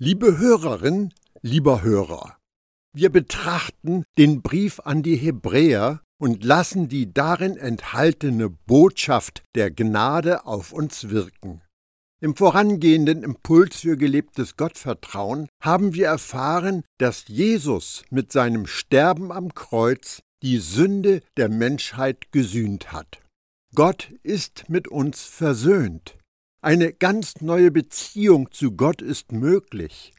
Liebe Hörerin, lieber Hörer, wir betrachten den Brief an die Hebräer und lassen die darin enthaltene Botschaft der Gnade auf uns wirken. Im vorangehenden Impuls für gelebtes Gottvertrauen haben wir erfahren, dass Jesus mit seinem Sterben am Kreuz die Sünde der Menschheit gesühnt hat. Gott ist mit uns versöhnt. Eine ganz neue Beziehung zu Gott ist möglich.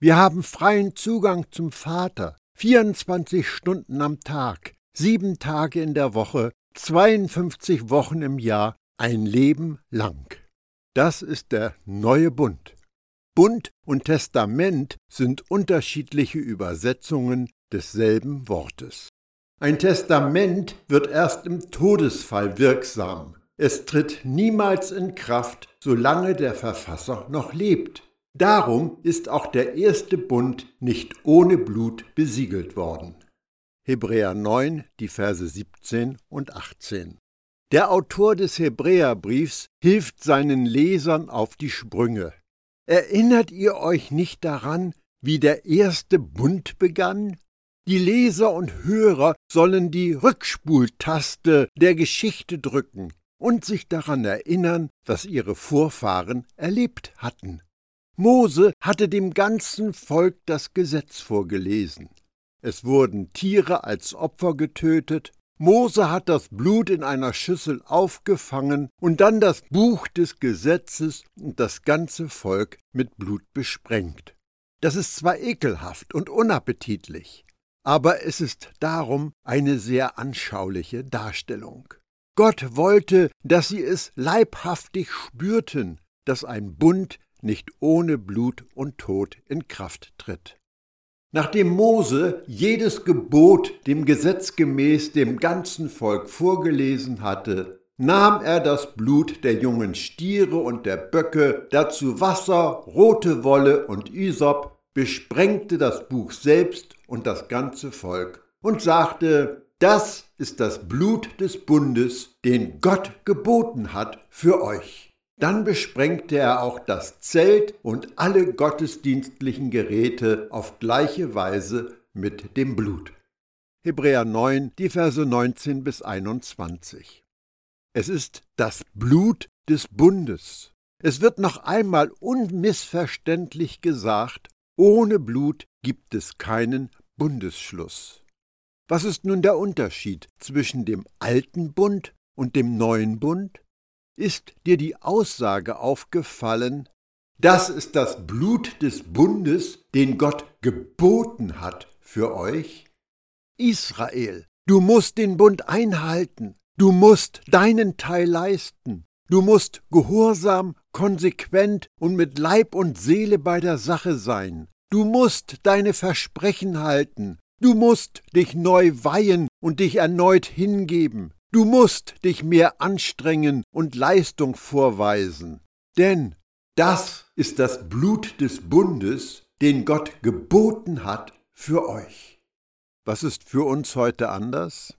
Wir haben freien Zugang zum Vater, 24 Stunden am Tag, sieben Tage in der Woche, 52 Wochen im Jahr, ein Leben lang. Das ist der neue Bund. Bund und Testament sind unterschiedliche Übersetzungen desselben Wortes. Ein Testament wird erst im Todesfall wirksam. Es tritt niemals in Kraft, solange der Verfasser noch lebt. Darum ist auch der erste Bund nicht ohne Blut besiegelt worden. Hebräer 9, die Verse 17 und 18. Der Autor des Hebräerbriefs hilft seinen Lesern auf die Sprünge. Erinnert ihr euch nicht daran, wie der erste Bund begann? Die Leser und Hörer sollen die Rückspultaste der Geschichte drücken und sich daran erinnern, was ihre Vorfahren erlebt hatten. Mose hatte dem ganzen Volk das Gesetz vorgelesen. Es wurden Tiere als Opfer getötet, Mose hat das Blut in einer Schüssel aufgefangen und dann das Buch des Gesetzes und das ganze Volk mit Blut besprengt. Das ist zwar ekelhaft und unappetitlich, aber es ist darum eine sehr anschauliche Darstellung. Gott wollte, dass sie es leibhaftig spürten, dass ein Bund nicht ohne Blut und Tod in Kraft tritt. Nachdem Mose jedes Gebot dem Gesetz gemäß dem ganzen Volk vorgelesen hatte, nahm er das Blut der jungen Stiere und der Böcke, dazu Wasser, rote Wolle und Isop, besprengte das Buch selbst und das ganze Volk und sagte, das ist das Blut des Bundes, den Gott geboten hat für euch. Dann besprengte er auch das Zelt und alle gottesdienstlichen Geräte auf gleiche Weise mit dem Blut. Hebräer 9, die Verse 19 bis 21. Es ist das Blut des Bundes. Es wird noch einmal unmissverständlich gesagt, ohne Blut gibt es keinen Bundesschluss. Was ist nun der Unterschied zwischen dem alten Bund und dem neuen Bund? Ist dir die Aussage aufgefallen, das ist das Blut des Bundes, den Gott geboten hat für euch? Israel, du musst den Bund einhalten, du musst deinen Teil leisten, du musst gehorsam, konsequent und mit Leib und Seele bei der Sache sein, du musst deine Versprechen halten, Du musst dich neu weihen und dich erneut hingeben. Du musst dich mehr anstrengen und Leistung vorweisen. Denn das ist das Blut des Bundes, den Gott geboten hat für euch. Was ist für uns heute anders?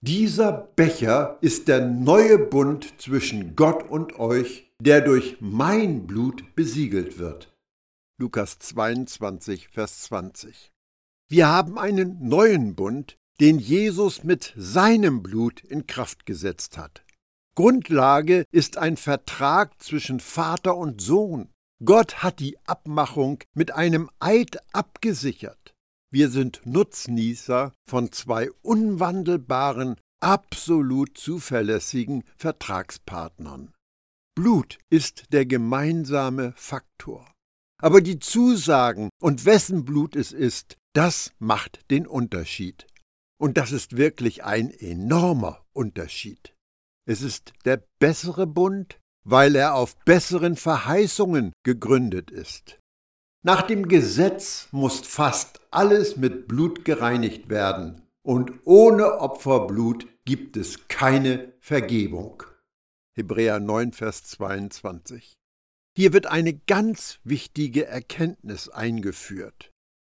Dieser Becher ist der neue Bund zwischen Gott und euch, der durch mein Blut besiegelt wird. Lukas 22, Vers 20. Wir haben einen neuen Bund, den Jesus mit seinem Blut in Kraft gesetzt hat. Grundlage ist ein Vertrag zwischen Vater und Sohn. Gott hat die Abmachung mit einem Eid abgesichert. Wir sind Nutznießer von zwei unwandelbaren, absolut zuverlässigen Vertragspartnern. Blut ist der gemeinsame Faktor. Aber die Zusagen und wessen Blut es ist, das macht den Unterschied. Und das ist wirklich ein enormer Unterschied. Es ist der bessere Bund, weil er auf besseren Verheißungen gegründet ist. Nach dem Gesetz muss fast alles mit Blut gereinigt werden, und ohne Opferblut gibt es keine Vergebung. Hebräer 9, Vers 22. Hier wird eine ganz wichtige Erkenntnis eingeführt.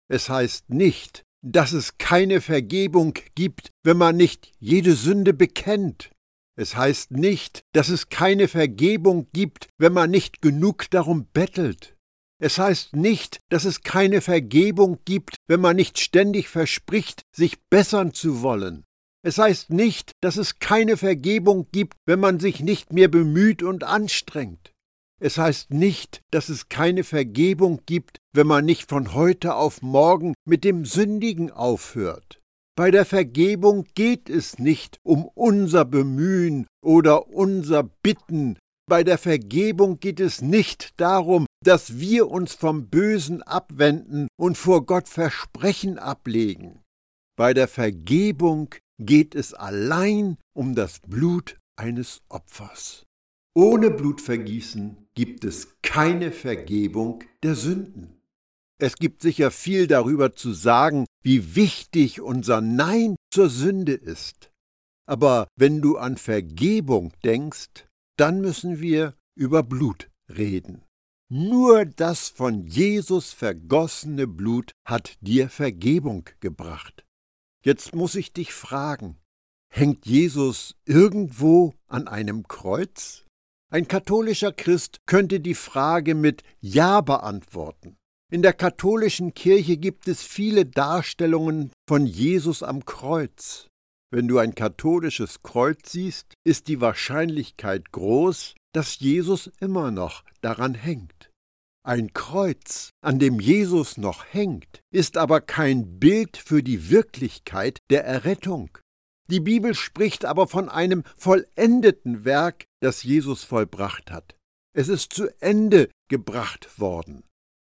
Es heißt nicht, dass es keine Vergebung gibt, wenn man nicht jede Sünde bekennt. Es heißt nicht, dass es keine Vergebung gibt, wenn man nicht genug darum bettelt. Es heißt nicht, dass es keine Vergebung gibt, wenn man nicht ständig verspricht, sich bessern zu wollen. Es heißt nicht, dass es keine Vergebung gibt, wenn man sich nicht mehr bemüht und anstrengt. Es heißt nicht, dass es keine Vergebung gibt, wenn man nicht von heute auf morgen mit dem Sündigen aufhört. Bei der Vergebung geht es nicht um unser Bemühen oder unser Bitten. Bei der Vergebung geht es nicht darum, dass wir uns vom Bösen abwenden und vor Gott Versprechen ablegen. Bei der Vergebung geht es allein um das Blut eines Opfers. Ohne Blutvergießen gibt es keine Vergebung der Sünden. Es gibt sicher viel darüber zu sagen, wie wichtig unser Nein zur Sünde ist. Aber wenn du an Vergebung denkst, dann müssen wir über Blut reden. Nur das von Jesus vergossene Blut hat dir Vergebung gebracht. Jetzt muss ich dich fragen, hängt Jesus irgendwo an einem Kreuz? Ein katholischer Christ könnte die Frage mit Ja beantworten. In der katholischen Kirche gibt es viele Darstellungen von Jesus am Kreuz. Wenn du ein katholisches Kreuz siehst, ist die Wahrscheinlichkeit groß, dass Jesus immer noch daran hängt. Ein Kreuz, an dem Jesus noch hängt, ist aber kein Bild für die Wirklichkeit der Errettung. Die Bibel spricht aber von einem vollendeten Werk, das Jesus vollbracht hat. Es ist zu Ende gebracht worden.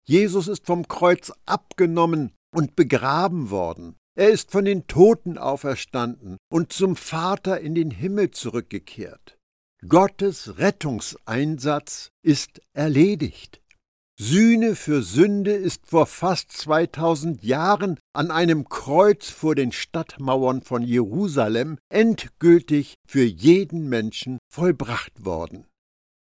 Jesus ist vom Kreuz abgenommen und begraben worden. Er ist von den Toten auferstanden und zum Vater in den Himmel zurückgekehrt. Gottes Rettungseinsatz ist erledigt. Sühne für Sünde ist vor fast 2000 Jahren an einem Kreuz vor den Stadtmauern von Jerusalem endgültig für jeden Menschen vollbracht worden.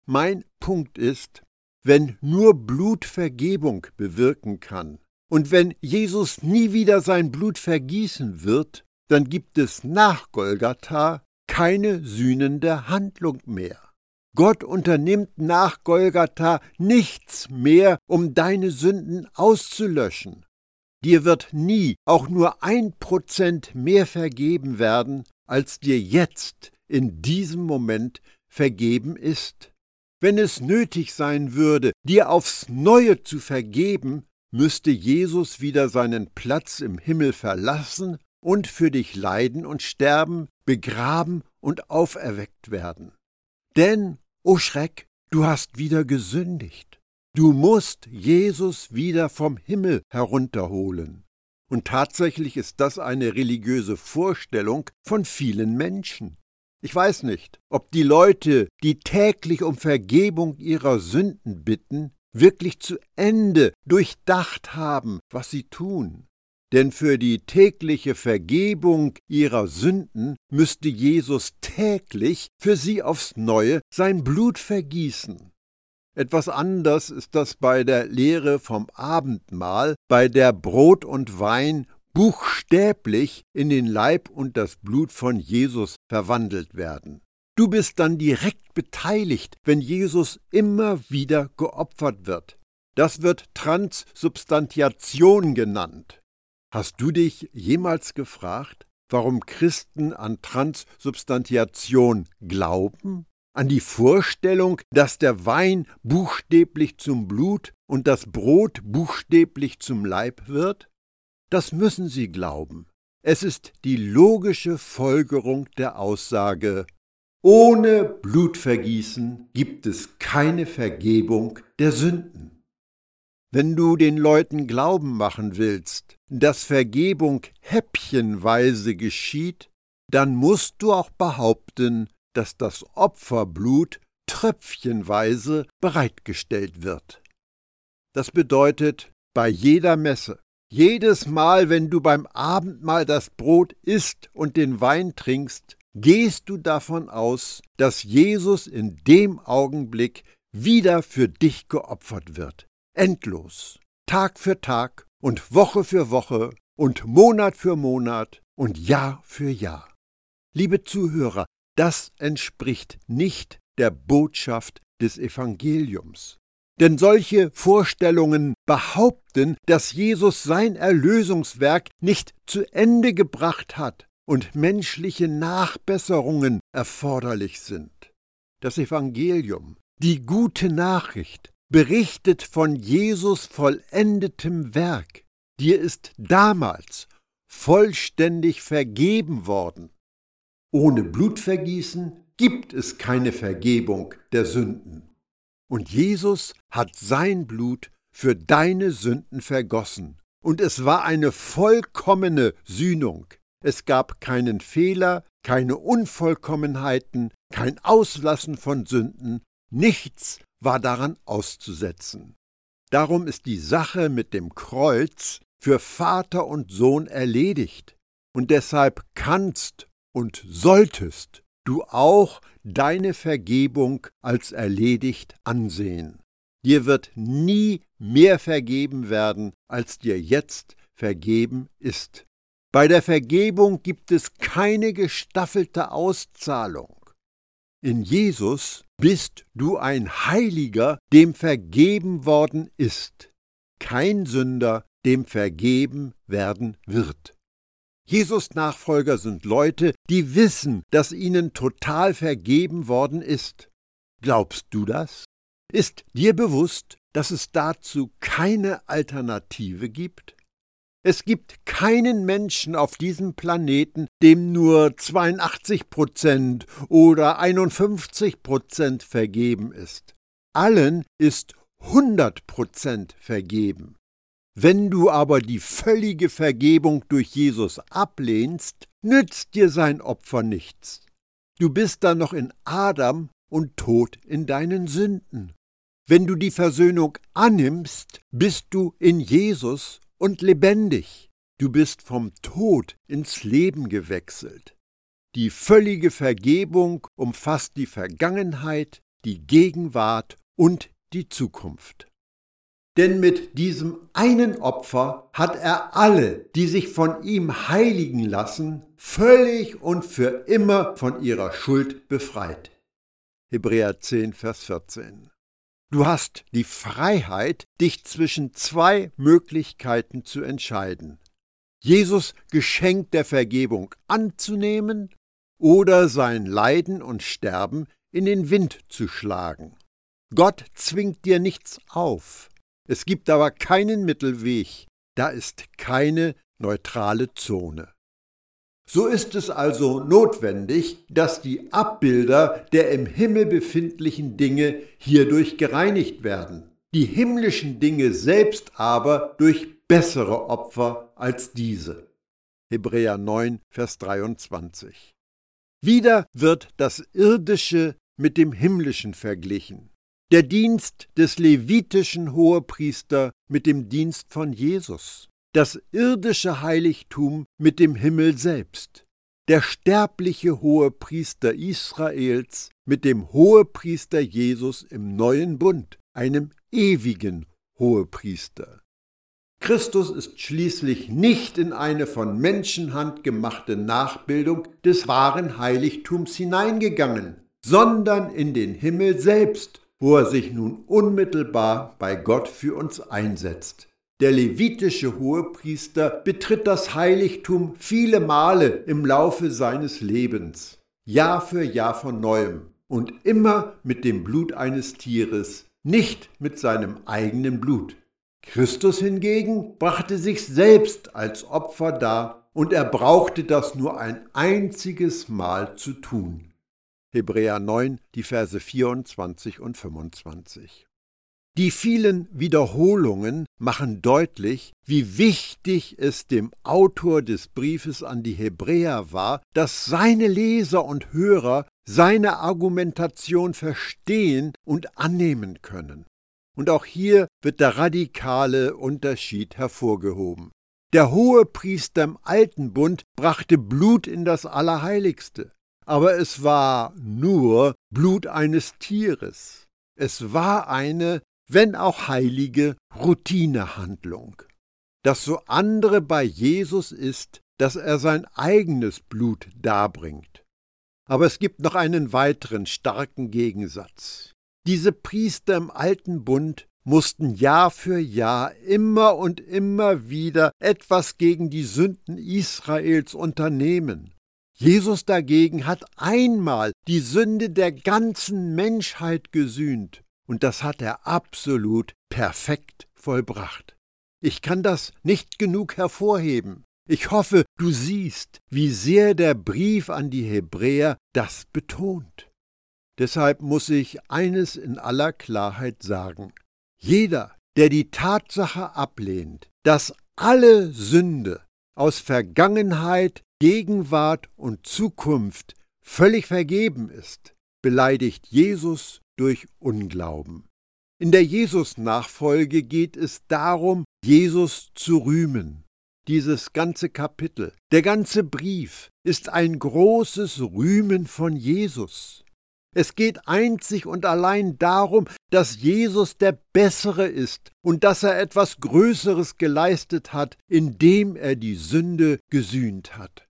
Mein Punkt ist, wenn nur Blut Vergebung bewirken kann und wenn Jesus nie wieder sein Blut vergießen wird, dann gibt es nach Golgatha keine sühnende Handlung mehr. Gott unternimmt nach Golgatha nichts mehr, um deine Sünden auszulöschen. Dir wird nie auch nur ein Prozent mehr vergeben werden, als dir jetzt in diesem Moment vergeben ist. Wenn es nötig sein würde, dir aufs neue zu vergeben, müsste Jesus wieder seinen Platz im Himmel verlassen und für dich leiden und sterben, begraben und auferweckt werden. Denn O Schreck, du hast wieder gesündigt. Du musst Jesus wieder vom Himmel herunterholen. Und tatsächlich ist das eine religiöse Vorstellung von vielen Menschen. Ich weiß nicht, ob die Leute, die täglich um Vergebung ihrer Sünden bitten, wirklich zu Ende durchdacht haben, was sie tun. Denn für die tägliche Vergebung ihrer Sünden müsste Jesus täglich für sie aufs neue sein Blut vergießen. Etwas anders ist das bei der Lehre vom Abendmahl, bei der Brot und Wein buchstäblich in den Leib und das Blut von Jesus verwandelt werden. Du bist dann direkt beteiligt, wenn Jesus immer wieder geopfert wird. Das wird Transsubstantiation genannt. Hast du dich jemals gefragt, warum Christen an Transsubstantiation glauben? An die Vorstellung, dass der Wein buchstäblich zum Blut und das Brot buchstäblich zum Leib wird? Das müssen sie glauben. Es ist die logische Folgerung der Aussage, ohne Blutvergießen gibt es keine Vergebung der Sünden. Wenn du den Leuten Glauben machen willst, dass Vergebung häppchenweise geschieht, dann musst du auch behaupten, dass das Opferblut tröpfchenweise bereitgestellt wird. Das bedeutet, bei jeder Messe, jedes Mal, wenn du beim Abendmahl das Brot isst und den Wein trinkst, gehst du davon aus, dass Jesus in dem Augenblick wieder für dich geopfert wird endlos, Tag für Tag und Woche für Woche und Monat für Monat und Jahr für Jahr. Liebe Zuhörer, das entspricht nicht der Botschaft des Evangeliums. Denn solche Vorstellungen behaupten, dass Jesus sein Erlösungswerk nicht zu Ende gebracht hat und menschliche Nachbesserungen erforderlich sind. Das Evangelium, die gute Nachricht, berichtet von Jesus vollendetem Werk. Dir ist damals vollständig vergeben worden. Ohne Blutvergießen gibt es keine Vergebung der Sünden. Und Jesus hat sein Blut für deine Sünden vergossen. Und es war eine vollkommene Sühnung. Es gab keinen Fehler, keine Unvollkommenheiten, kein Auslassen von Sünden, nichts war daran auszusetzen. Darum ist die Sache mit dem Kreuz für Vater und Sohn erledigt, und deshalb kannst und solltest du auch deine Vergebung als erledigt ansehen. Dir wird nie mehr vergeben werden, als dir jetzt vergeben ist. Bei der Vergebung gibt es keine gestaffelte Auszahlung. In Jesus bist du ein Heiliger, dem vergeben worden ist, kein Sünder, dem vergeben werden wird. Jesus Nachfolger sind Leute, die wissen, dass ihnen total vergeben worden ist. Glaubst du das? Ist dir bewusst, dass es dazu keine Alternative gibt? Es gibt keinen Menschen auf diesem Planeten, dem nur 82 Prozent oder 51 Prozent vergeben ist. Allen ist 100 Prozent vergeben. Wenn du aber die völlige Vergebung durch Jesus ablehnst, nützt dir sein Opfer nichts. Du bist dann noch in Adam und tot in deinen Sünden. Wenn du die Versöhnung annimmst, bist du in Jesus und lebendig. Du bist vom Tod ins Leben gewechselt. Die völlige Vergebung umfasst die Vergangenheit, die Gegenwart und die Zukunft. Denn mit diesem einen Opfer hat er alle, die sich von ihm heiligen lassen, völlig und für immer von ihrer Schuld befreit. Hebräer 10, Vers 14. Du hast die Freiheit, dich zwischen zwei Möglichkeiten zu entscheiden. Jesus Geschenk der Vergebung anzunehmen oder sein Leiden und Sterben in den Wind zu schlagen. Gott zwingt dir nichts auf. Es gibt aber keinen Mittelweg, da ist keine neutrale Zone. So ist es also notwendig, dass die Abbilder der im Himmel befindlichen Dinge hierdurch gereinigt werden, die himmlischen Dinge selbst aber durch bessere Opfer als diese. Hebräer 9, Vers 23. Wieder wird das Irdische mit dem Himmlischen verglichen der Dienst des levitischen Hohepriester mit dem Dienst von Jesus, das irdische Heiligtum mit dem Himmel selbst, der sterbliche Hohepriester Israels mit dem Hohepriester Jesus im neuen Bund, einem ewigen Hohepriester. Christus ist schließlich nicht in eine von Menschenhand gemachte Nachbildung des wahren Heiligtums hineingegangen, sondern in den Himmel selbst wo er sich nun unmittelbar bei Gott für uns einsetzt. Der levitische Hohepriester betritt das Heiligtum viele Male im Laufe seines Lebens, Jahr für Jahr von neuem und immer mit dem Blut eines Tieres, nicht mit seinem eigenen Blut. Christus hingegen brachte sich selbst als Opfer dar und er brauchte das nur ein einziges Mal zu tun. Hebräer 9, die Verse 24 und 25. Die vielen Wiederholungen machen deutlich, wie wichtig es dem Autor des Briefes an die Hebräer war, dass seine Leser und Hörer seine Argumentation verstehen und annehmen können. Und auch hier wird der radikale Unterschied hervorgehoben. Der hohe Priester im Alten Bund brachte Blut in das Allerheiligste aber es war nur Blut eines Tieres. Es war eine, wenn auch heilige, Routinehandlung. Das so andere bei Jesus ist, dass er sein eigenes Blut darbringt. Aber es gibt noch einen weiteren starken Gegensatz. Diese Priester im alten Bund mussten Jahr für Jahr immer und immer wieder etwas gegen die Sünden Israels unternehmen. Jesus dagegen hat einmal die Sünde der ganzen Menschheit gesühnt, und das hat er absolut perfekt vollbracht. Ich kann das nicht genug hervorheben. Ich hoffe, du siehst, wie sehr der Brief an die Hebräer das betont. Deshalb muss ich eines in aller Klarheit sagen. Jeder, der die Tatsache ablehnt, dass alle Sünde aus Vergangenheit, Gegenwart und Zukunft völlig vergeben ist, beleidigt Jesus durch Unglauben. In der Jesus-Nachfolge geht es darum, Jesus zu rühmen. Dieses ganze Kapitel, der ganze Brief ist ein großes Rühmen von Jesus. Es geht einzig und allein darum, dass Jesus der Bessere ist und dass er etwas Größeres geleistet hat, indem er die Sünde gesühnt hat.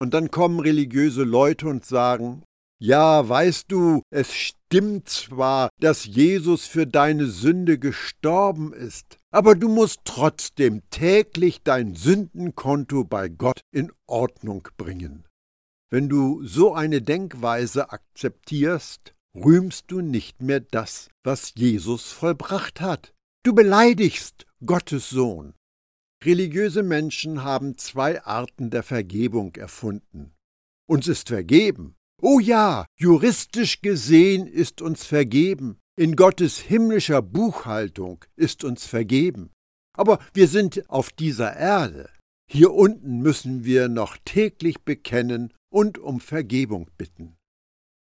Und dann kommen religiöse Leute und sagen, ja, weißt du, es stimmt zwar, dass Jesus für deine Sünde gestorben ist, aber du musst trotzdem täglich dein Sündenkonto bei Gott in Ordnung bringen. Wenn du so eine Denkweise akzeptierst, rühmst du nicht mehr das, was Jesus vollbracht hat. Du beleidigst Gottes Sohn. Religiöse Menschen haben zwei Arten der Vergebung erfunden. Uns ist vergeben. Oh ja, juristisch gesehen ist uns vergeben. In Gottes himmlischer Buchhaltung ist uns vergeben. Aber wir sind auf dieser Erde. Hier unten müssen wir noch täglich bekennen und um Vergebung bitten.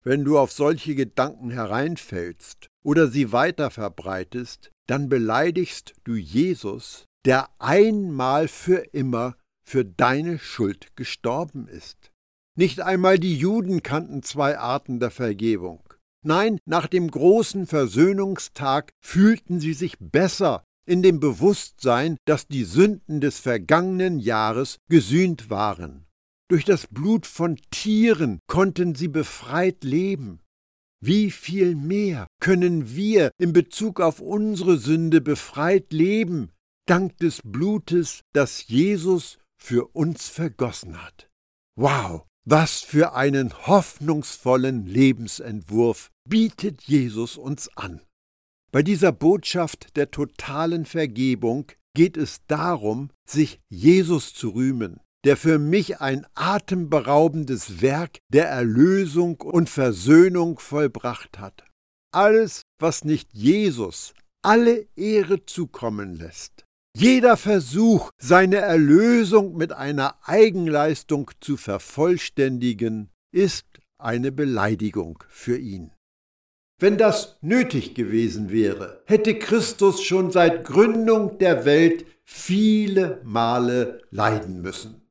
Wenn du auf solche Gedanken hereinfällst oder sie weiter verbreitest, dann beleidigst du Jesus, der einmal für immer für deine Schuld gestorben ist. Nicht einmal die Juden kannten zwei Arten der Vergebung. Nein, nach dem großen Versöhnungstag fühlten sie sich besser in dem Bewusstsein, dass die Sünden des vergangenen Jahres gesühnt waren. Durch das Blut von Tieren konnten sie befreit leben. Wie viel mehr können wir in Bezug auf unsere Sünde befreit leben, dank des Blutes, das Jesus für uns vergossen hat. Wow, was für einen hoffnungsvollen Lebensentwurf bietet Jesus uns an. Bei dieser Botschaft der totalen Vergebung geht es darum, sich Jesus zu rühmen, der für mich ein atemberaubendes Werk der Erlösung und Versöhnung vollbracht hat. Alles, was nicht Jesus alle Ehre zukommen lässt. Jeder Versuch, seine Erlösung mit einer Eigenleistung zu vervollständigen, ist eine Beleidigung für ihn. Wenn das nötig gewesen wäre, hätte Christus schon seit Gründung der Welt viele Male leiden müssen.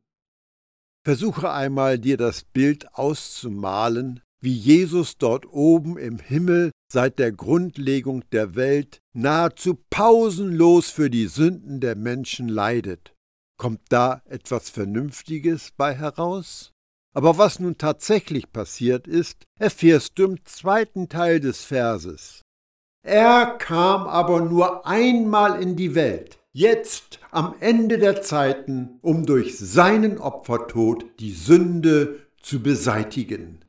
Versuche einmal dir das Bild auszumalen, wie Jesus dort oben im Himmel seit der Grundlegung der Welt nahezu pausenlos für die Sünden der Menschen leidet. Kommt da etwas Vernünftiges bei heraus? Aber was nun tatsächlich passiert ist, erfährst du im zweiten Teil des Verses. Er kam aber nur einmal in die Welt, jetzt am Ende der Zeiten, um durch seinen Opfertod die Sünde zu beseitigen.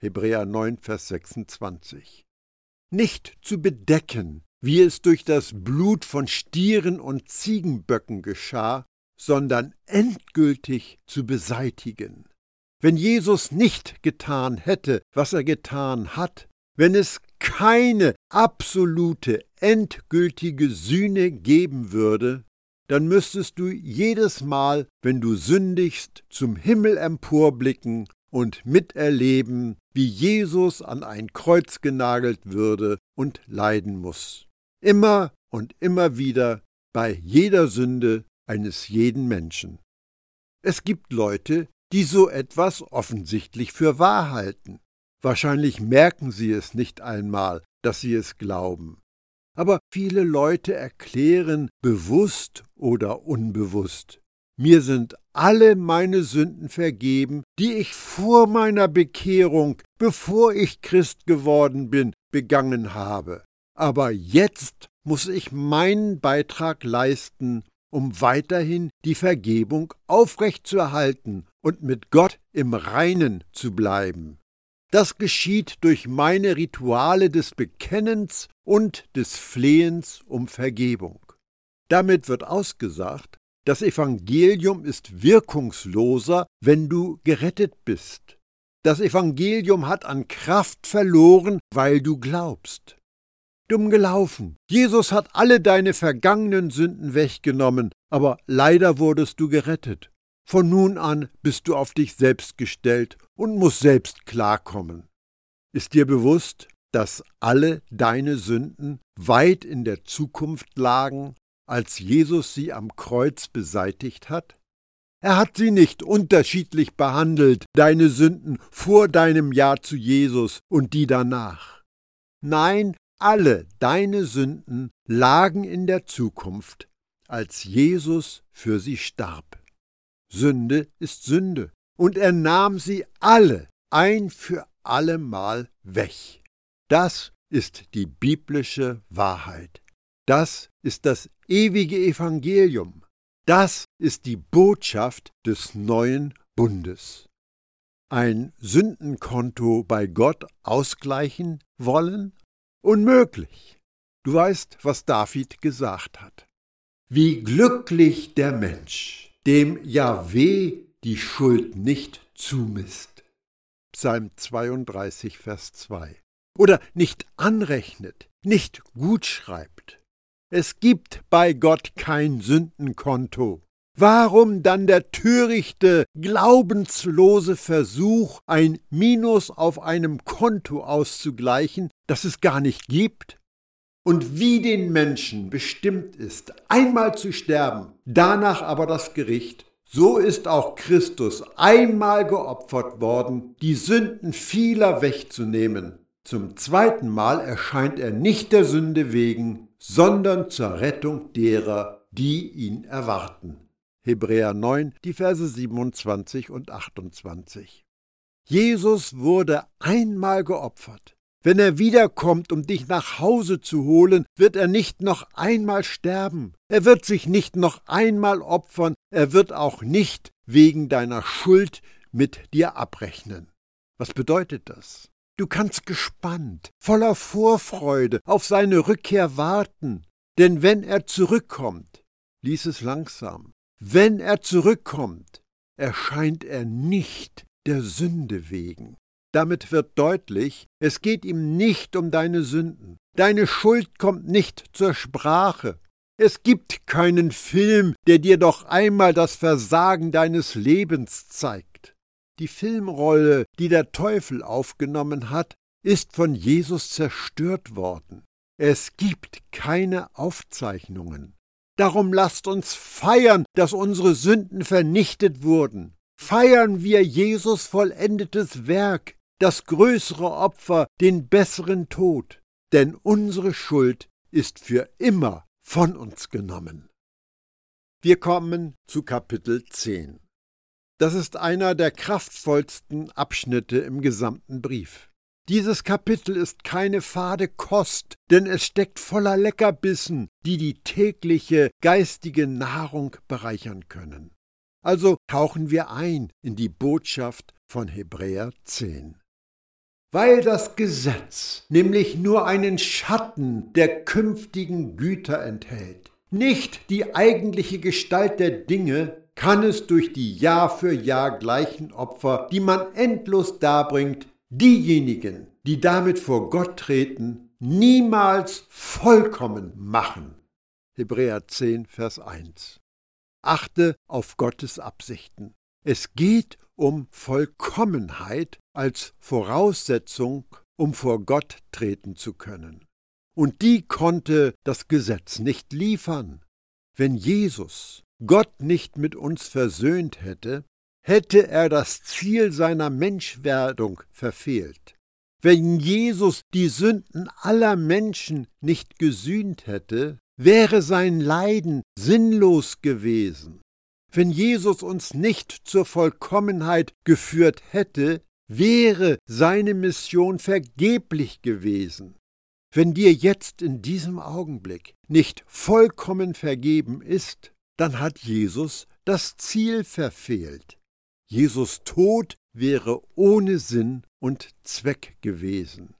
Hebräer 9, Vers 26. Nicht zu bedecken, wie es durch das Blut von Stieren und Ziegenböcken geschah, sondern endgültig zu beseitigen. Wenn Jesus nicht getan hätte, was er getan hat, wenn es keine absolute, endgültige Sühne geben würde, dann müsstest du jedes Mal, wenn du sündigst, zum Himmel emporblicken und miterleben, wie Jesus an ein Kreuz genagelt würde und leiden muss. Immer und immer wieder bei jeder Sünde eines jeden Menschen. Es gibt Leute, die so etwas offensichtlich für wahr halten. Wahrscheinlich merken sie es nicht einmal, dass sie es glauben. Aber viele Leute erklären bewusst oder unbewusst, mir sind alle meine Sünden vergeben, die ich vor meiner Bekehrung, bevor ich Christ geworden bin, begangen habe. Aber jetzt muss ich meinen Beitrag leisten, um weiterhin die Vergebung aufrechtzuerhalten und mit Gott im Reinen zu bleiben. Das geschieht durch meine Rituale des Bekennens und des Flehens um Vergebung. Damit wird ausgesagt, das Evangelium ist wirkungsloser, wenn du gerettet bist. Das Evangelium hat an Kraft verloren, weil du glaubst. Dumm gelaufen. Jesus hat alle deine vergangenen Sünden weggenommen, aber leider wurdest du gerettet. Von nun an bist du auf dich selbst gestellt und musst selbst klarkommen. Ist dir bewusst, dass alle deine Sünden weit in der Zukunft lagen als Jesus sie am Kreuz beseitigt hat? Er hat sie nicht unterschiedlich behandelt, deine Sünden vor deinem Ja zu Jesus und die danach. Nein, alle deine Sünden lagen in der Zukunft, als Jesus für sie starb. Sünde ist Sünde, und er nahm sie alle ein für allemal weg. Das ist die biblische Wahrheit. Das ist das ewige Evangelium. Das ist die Botschaft des neuen Bundes. Ein Sündenkonto bei Gott ausgleichen wollen? Unmöglich. Du weißt, was David gesagt hat. Wie glücklich der Mensch, dem Jahweh die Schuld nicht zumisst. Psalm 32, Vers 2. Oder nicht anrechnet, nicht gut schreibt. Es gibt bei Gott kein Sündenkonto. Warum dann der törichte, glaubenslose Versuch, ein Minus auf einem Konto auszugleichen, das es gar nicht gibt? Und wie den Menschen bestimmt ist, einmal zu sterben, danach aber das Gericht, so ist auch Christus einmal geopfert worden, die Sünden vieler wegzunehmen. Zum zweiten Mal erscheint er nicht der Sünde wegen, sondern zur Rettung derer, die ihn erwarten. Hebräer 9, die Verse 27 und 28. Jesus wurde einmal geopfert. Wenn er wiederkommt, um dich nach Hause zu holen, wird er nicht noch einmal sterben. Er wird sich nicht noch einmal opfern. Er wird auch nicht wegen deiner Schuld mit dir abrechnen. Was bedeutet das? Du kannst gespannt, voller Vorfreude auf seine Rückkehr warten, denn wenn er zurückkommt, lies es langsam, wenn er zurückkommt, erscheint er nicht der Sünde wegen. Damit wird deutlich, es geht ihm nicht um deine Sünden. Deine Schuld kommt nicht zur Sprache. Es gibt keinen Film, der dir doch einmal das Versagen deines Lebens zeigt. Die Filmrolle, die der Teufel aufgenommen hat, ist von Jesus zerstört worden. Es gibt keine Aufzeichnungen. Darum lasst uns feiern, dass unsere Sünden vernichtet wurden. Feiern wir Jesus vollendetes Werk, das größere Opfer, den besseren Tod. Denn unsere Schuld ist für immer von uns genommen. Wir kommen zu Kapitel 10. Das ist einer der kraftvollsten Abschnitte im gesamten Brief. Dieses Kapitel ist keine fade Kost, denn es steckt voller Leckerbissen, die die tägliche geistige Nahrung bereichern können. Also tauchen wir ein in die Botschaft von Hebräer 10. Weil das Gesetz nämlich nur einen Schatten der künftigen Güter enthält, nicht die eigentliche Gestalt der Dinge, kann es durch die Jahr für Jahr gleichen Opfer, die man endlos darbringt, diejenigen, die damit vor Gott treten, niemals vollkommen machen. Hebräer 10, Vers 1. Achte auf Gottes Absichten. Es geht um Vollkommenheit als Voraussetzung, um vor Gott treten zu können. Und die konnte das Gesetz nicht liefern. Wenn Jesus Gott nicht mit uns versöhnt hätte, hätte er das Ziel seiner Menschwerdung verfehlt. Wenn Jesus die Sünden aller Menschen nicht gesühnt hätte, wäre sein Leiden sinnlos gewesen. Wenn Jesus uns nicht zur Vollkommenheit geführt hätte, wäre seine Mission vergeblich gewesen. Wenn dir jetzt in diesem Augenblick nicht vollkommen vergeben ist, dann hat Jesus das Ziel verfehlt. Jesus Tod wäre ohne Sinn und Zweck gewesen.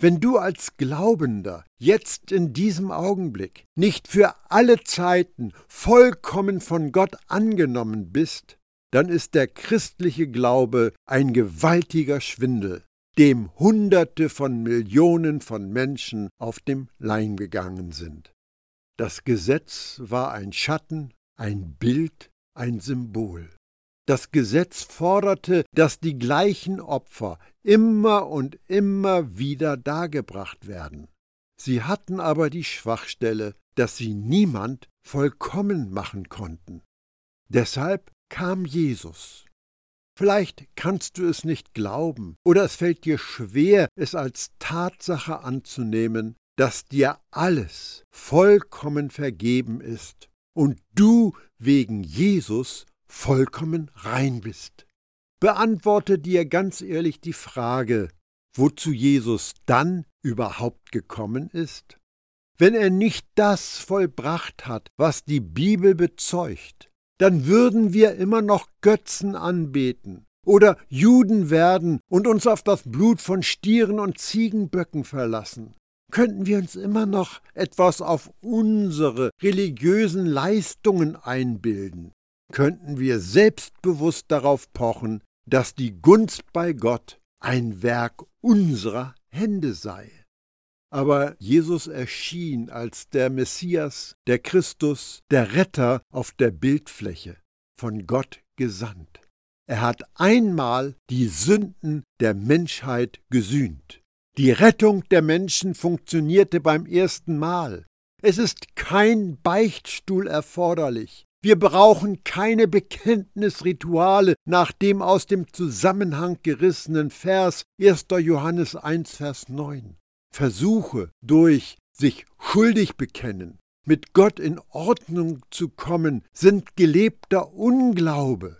Wenn du als Glaubender jetzt in diesem Augenblick nicht für alle Zeiten vollkommen von Gott angenommen bist, dann ist der christliche Glaube ein gewaltiger Schwindel, dem Hunderte von Millionen von Menschen auf dem Leim gegangen sind. Das Gesetz war ein Schatten, ein Bild, ein Symbol. Das Gesetz forderte, dass die gleichen Opfer immer und immer wieder dargebracht werden. Sie hatten aber die Schwachstelle, dass sie niemand vollkommen machen konnten. Deshalb kam Jesus. Vielleicht kannst du es nicht glauben oder es fällt dir schwer, es als Tatsache anzunehmen, dass dir alles vollkommen vergeben ist und du wegen Jesus vollkommen rein bist. Beantworte dir ganz ehrlich die Frage, wozu Jesus dann überhaupt gekommen ist? Wenn er nicht das vollbracht hat, was die Bibel bezeugt, dann würden wir immer noch Götzen anbeten oder Juden werden und uns auf das Blut von Stieren und Ziegenböcken verlassen. Könnten wir uns immer noch etwas auf unsere religiösen Leistungen einbilden, könnten wir selbstbewusst darauf pochen, dass die Gunst bei Gott ein Werk unserer Hände sei. Aber Jesus erschien als der Messias, der Christus, der Retter auf der Bildfläche, von Gott gesandt. Er hat einmal die Sünden der Menschheit gesühnt. Die Rettung der Menschen funktionierte beim ersten Mal. Es ist kein Beichtstuhl erforderlich, wir brauchen keine Bekenntnisrituale nach dem aus dem Zusammenhang gerissenen Vers 1. Johannes 1, Vers 9. Versuche durch sich schuldig bekennen, mit Gott in Ordnung zu kommen, sind gelebter Unglaube.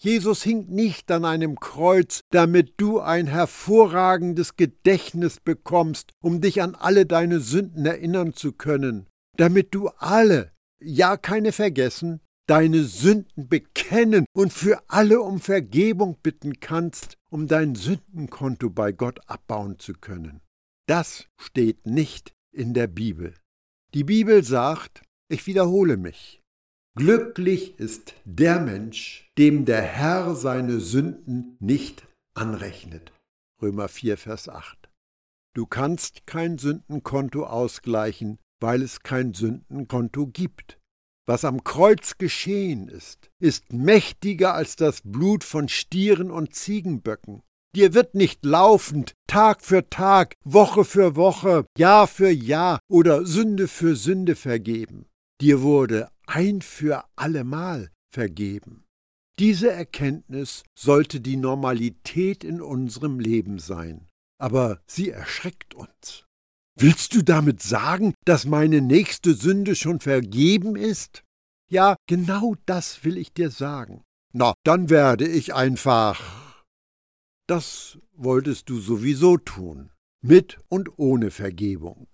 Jesus hing nicht an einem Kreuz, damit du ein hervorragendes Gedächtnis bekommst, um dich an alle deine Sünden erinnern zu können, damit du alle ja keine vergessen, deine Sünden bekennen und für alle um Vergebung bitten kannst, um dein Sündenkonto bei Gott abbauen zu können. Das steht nicht in der Bibel. Die Bibel sagt, ich wiederhole mich, glücklich ist der Mensch, dem der Herr seine Sünden nicht anrechnet. Römer 4, Vers 8. Du kannst kein Sündenkonto ausgleichen, weil es kein Sündenkonto gibt. Was am Kreuz geschehen ist, ist mächtiger als das Blut von Stieren und Ziegenböcken. Dir wird nicht laufend, Tag für Tag, Woche für Woche, Jahr für Jahr oder Sünde für Sünde vergeben. Dir wurde ein für allemal vergeben. Diese Erkenntnis sollte die Normalität in unserem Leben sein, aber sie erschreckt uns. Willst du damit sagen, dass meine nächste Sünde schon vergeben ist? Ja, genau das will ich dir sagen. Na, dann werde ich einfach. Das wolltest du sowieso tun, mit und ohne Vergebung.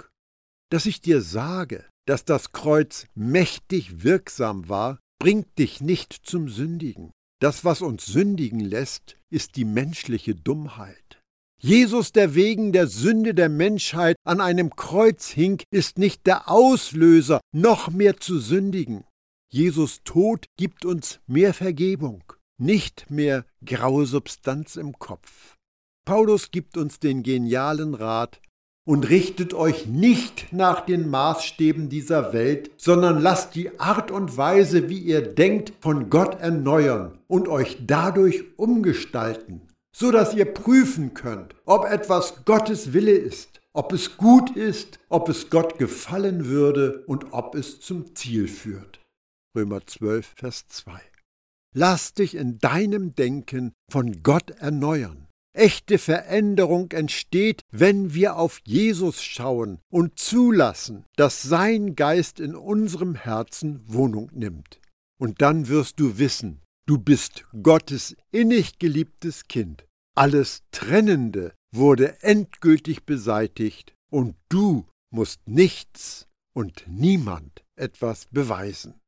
Dass ich dir sage, dass das Kreuz mächtig wirksam war, bringt dich nicht zum Sündigen. Das, was uns sündigen lässt, ist die menschliche Dummheit. Jesus, der wegen der Sünde der Menschheit an einem Kreuz hing, ist nicht der Auslöser, noch mehr zu sündigen. Jesus Tod gibt uns mehr Vergebung, nicht mehr graue Substanz im Kopf. Paulus gibt uns den genialen Rat, und richtet euch nicht nach den Maßstäben dieser Welt, sondern lasst die Art und Weise, wie ihr denkt, von Gott erneuern und euch dadurch umgestalten so dass ihr prüfen könnt, ob etwas Gottes Wille ist, ob es gut ist, ob es Gott gefallen würde und ob es zum Ziel führt. Römer 12, Vers 2. Lass dich in deinem Denken von Gott erneuern. Echte Veränderung entsteht, wenn wir auf Jesus schauen und zulassen, dass sein Geist in unserem Herzen Wohnung nimmt. Und dann wirst du wissen, du bist Gottes innig geliebtes Kind. Alles Trennende wurde endgültig beseitigt und du musst nichts und niemand etwas beweisen.